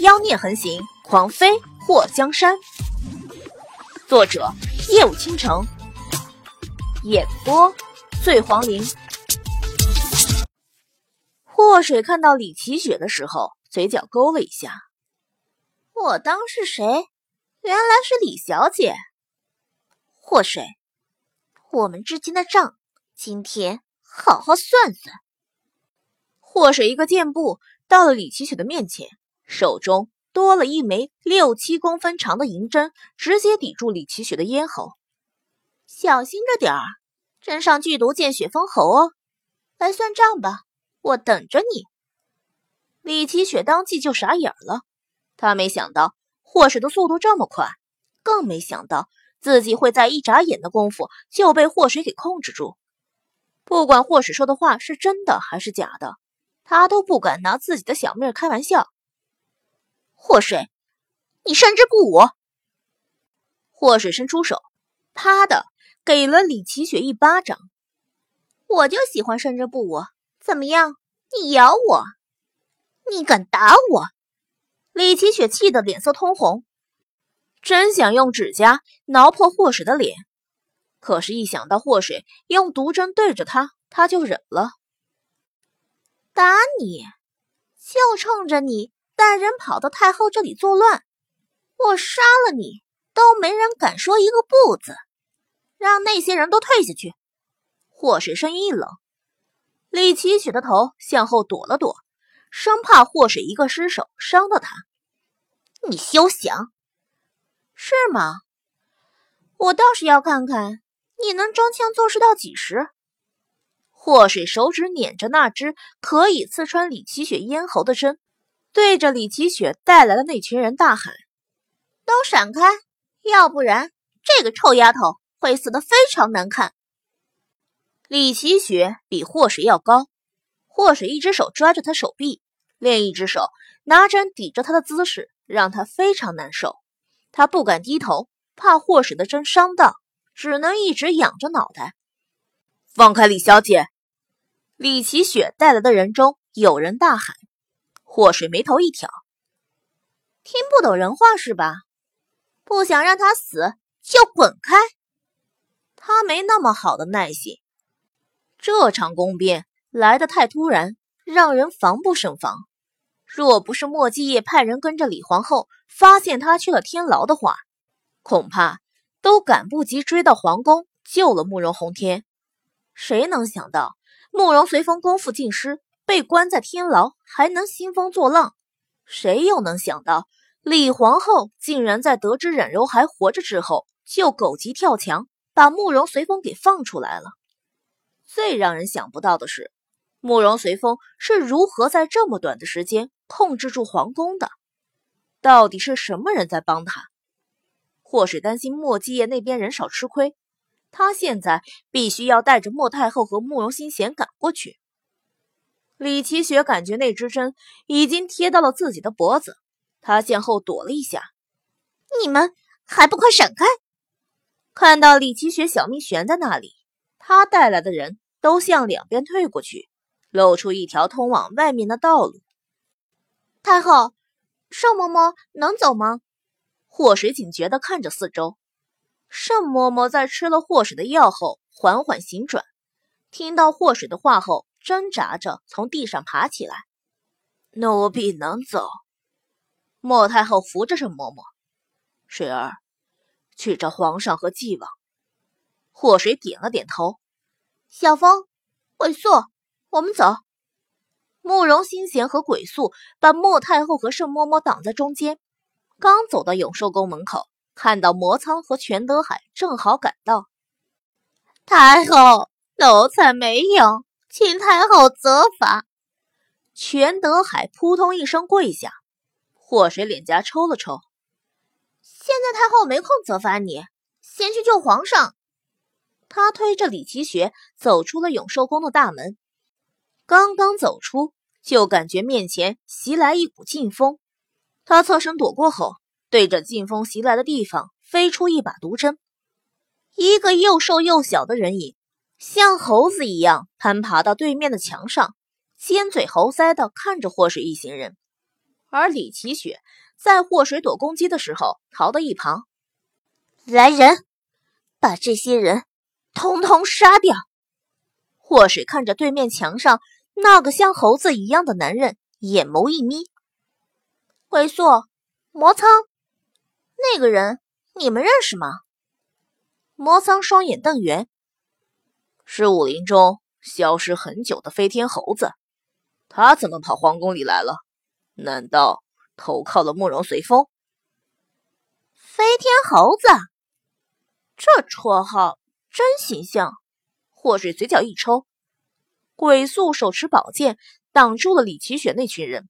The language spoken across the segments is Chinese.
妖孽横行，狂妃祸江山。作者：夜舞倾城，演播：醉黄林。祸水看到李奇雪的时候，嘴角勾了一下。我当是谁？原来是李小姐。祸水，我们之间的账，今天好好算算。祸水一个箭步到了李奇雪的面前，手中多了一枚六七公分长的银针，直接抵住李奇雪的咽喉。小心着点儿，针上剧毒见血封喉哦！来算账吧，我等着你。李奇雪当即就傻眼了，他没想到祸水的速度这么快，更没想到自己会在一眨眼的功夫就被祸水给控制住。不管祸水说的话是真的还是假的。他都不敢拿自己的小命开玩笑。祸水，你胜之不武！祸水伸出手，啪的给了李奇雪一巴掌。我就喜欢胜之不武，怎么样？你咬我？你敢打我？李奇雪气得脸色通红，真想用指甲挠破祸水的脸，可是，一想到祸水用毒针对着他，他就忍了。打你，就冲着你带人跑到太后这里作乱，我杀了你都没人敢说一个不字，让那些人都退下去。祸水声音一冷，李奇雪的头向后躲了躲，生怕祸水一个失手伤到他。你休想，是吗？我倒是要看看你能装腔作势到几时。祸水手指捻着那只可以刺穿李奇雪咽喉的针，对着李奇雪带来的那群人大喊：“都闪开，要不然这个臭丫头会死得非常难看。”李奇雪比祸水要高，祸水一只手抓着她手臂，另一只手拿针抵着她的姿势让她非常难受。她不敢低头，怕祸水的针伤到，只能一直仰着脑袋。放开李小姐！李奇雪带来的人中有人大喊，祸水眉头一挑，听不懂人话是吧？不想让他死就滚开！他没那么好的耐性。这场宫变来得太突然，让人防不胜防。若不是莫继业派人跟着李皇后，发现他去了天牢的话，恐怕都赶不及追到皇宫救了慕容宏天。谁能想到？慕容随风功夫尽失，被关在天牢，还能兴风作浪。谁又能想到李皇后竟然在得知冉柔还活着之后，就狗急跳墙，把慕容随风给放出来了？最让人想不到的是，慕容随风是如何在这么短的时间控制住皇宫的？到底是什么人在帮他？或是担心莫继业那边人少吃亏？他现在必须要带着莫太后和慕容新贤赶过去。李奇雪感觉那支针已经贴到了自己的脖子，她向后躲了一下。你们还不快闪开！看到李奇雪小命悬在那里，他带来的人都向两边退过去，露出一条通往外面的道路。太后，盛嬷嬷能走吗？祸水警觉地看着四周。盛嬷嬷在吃了祸水的药后，缓缓醒转，听到祸水的话后，挣扎着从地上爬起来。奴婢能走。莫太后扶着盛嬷嬷，水儿，去找皇上和纪王。祸水点了点头。小风，鬼素，我们走。慕容心贤和鬼素把莫太后和盛嬷嬷挡在中间，刚走到永寿宫门口。看到魔苍和全德海正好赶到，太后奴才没有，请太后责罚。全德海扑通一声跪下，祸水脸颊抽了抽。现在太后没空责罚你，先去救皇上。他推着李奇雪走出了永寿宫的大门，刚刚走出，就感觉面前袭来一股劲风，他侧身躲过后。对着劲风袭来的地方飞出一把毒针，一个又瘦又小的人影像猴子一样攀爬到对面的墙上，尖嘴猴腮的看着祸水一行人。而李奇雪在祸水躲攻击的时候逃到一旁。来人，把这些人通通杀掉！祸水看着对面墙上那个像猴子一样的男人，眼眸一眯。鬼宿、魔苍，那个人你们认识吗？魔苍双眼瞪圆，是武林中消失很久的飞天猴子，他怎么跑皇宫里来了？难道投靠了慕容随风？飞天猴子。这绰号真形象。祸水嘴角一抽，鬼宿手持宝剑挡住了李奇雪那群人，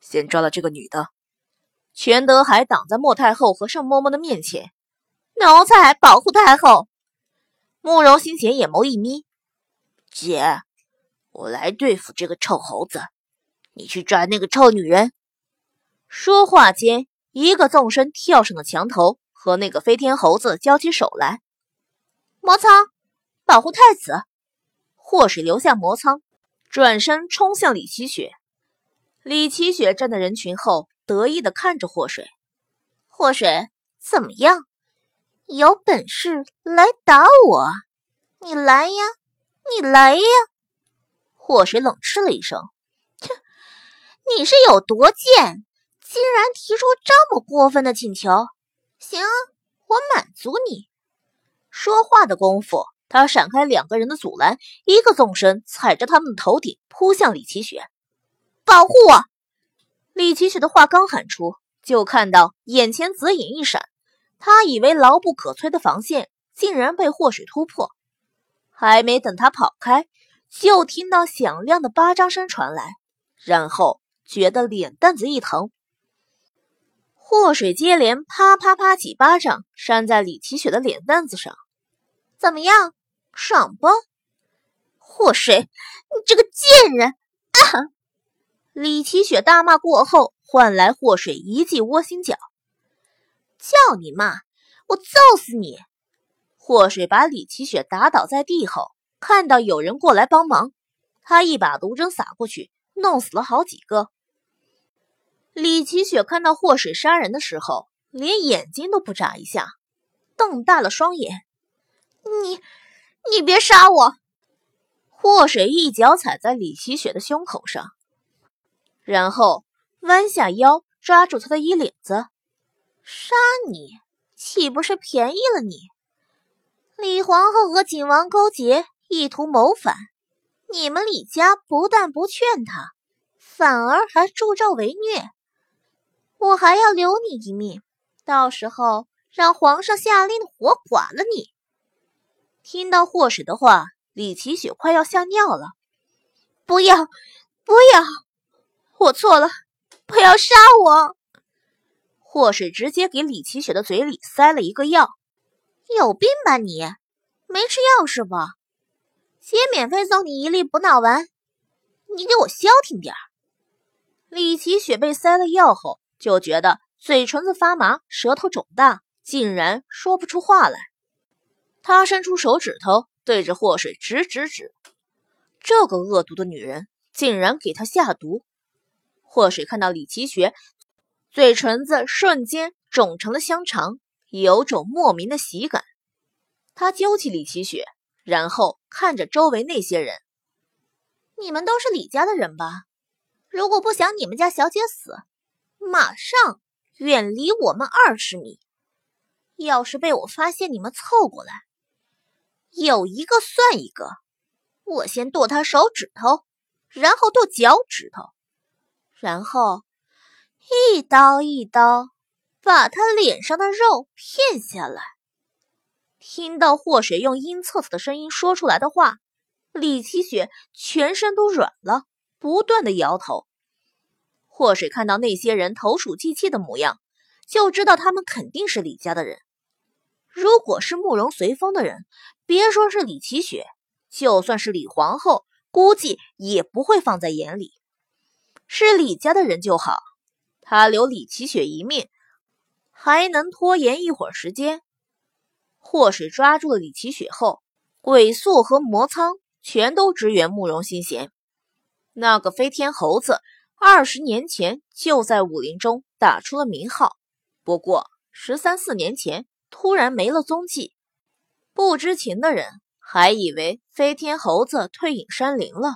先抓了这个女的。全德海挡在莫太后和盛嬷嬷的面前，奴才保护太后。慕容心弦眼眸一眯，姐，我来对付这个臭猴子，你去抓那个臭女人。说话间，一个纵身跳上了墙头。和那个飞天猴子交起手来，魔苍保护太子。祸水留下魔苍，转身冲向李奇雪。李奇雪站在人群后，得意的看着祸水。祸水怎么样？有本事来打我！你来呀，你来呀！祸水冷嗤了一声：“切，你是有多贱，竟然提出这么过分的请求？”行，我满足你。说话的功夫，他闪开两个人的阻拦，一个纵身踩着他们的头顶扑向李奇雪，保护我！李奇雪的话刚喊出，就看到眼前紫影一闪，他以为牢不可摧的防线竟然被祸水突破。还没等他跑开，就听到响亮的巴掌声传来，然后觉得脸蛋子一疼。祸水接连啪啪啪几巴掌扇在李奇雪的脸蛋子上，怎么样，爽不？祸水，你这个贱人！啊！李奇雪大骂过后，换来祸水一记窝心脚，叫你骂，我揍死你！祸水把李奇雪打倒在地后，看到有人过来帮忙，他一把毒针撒过去，弄死了好几个。李奇雪看到祸水杀人的时候，连眼睛都不眨一下，瞪大了双眼。你，你别杀我！祸水一脚踩在李奇雪的胸口上，然后弯下腰抓住她的衣领子。杀你岂不是便宜了你？李皇后和景王勾结，意图谋反。你们李家不但不劝他，反而还助纣为虐。我还要留你一命，到时候让皇上下令活剐了你。听到祸水的话，李奇雪快要吓尿了。不要，不要，我错了，不要杀我！祸水直接给李奇雪的嘴里塞了一个药。有病吧你？没吃药是吧？姐免费送你一粒补脑丸，你给我消停点儿李奇雪被塞了药后。就觉得嘴唇子发麻，舌头肿大，竟然说不出话来。他伸出手指头，对着祸水指指指。这个恶毒的女人竟然给她下毒！祸水看到李奇雪嘴唇子瞬间肿成了香肠，有种莫名的喜感。他揪起李奇雪，然后看着周围那些人：“你们都是李家的人吧？如果不想你们家小姐死……”马上远离我们二十米！要是被我发现你们凑过来，有一个算一个。我先剁他手指头，然后剁脚趾头，然后一刀一刀把他脸上的肉片下来。听到祸水用阴恻恻的声音说出来的话，李奇雪全身都软了，不断的摇头。祸水看到那些人投鼠忌器的模样，就知道他们肯定是李家的人。如果是慕容随风的人，别说是李奇雪，就算是李皇后，估计也不会放在眼里。是李家的人就好，他留李奇雪一命，还能拖延一会儿时间。祸水抓住了李奇雪后，鬼宿和魔苍全都支援慕容心弦。那个飞天猴子。二十年前就在武林中打出了名号。不过十三四年前突然没了踪迹，不知情的人还以为飞天猴子退隐山林了。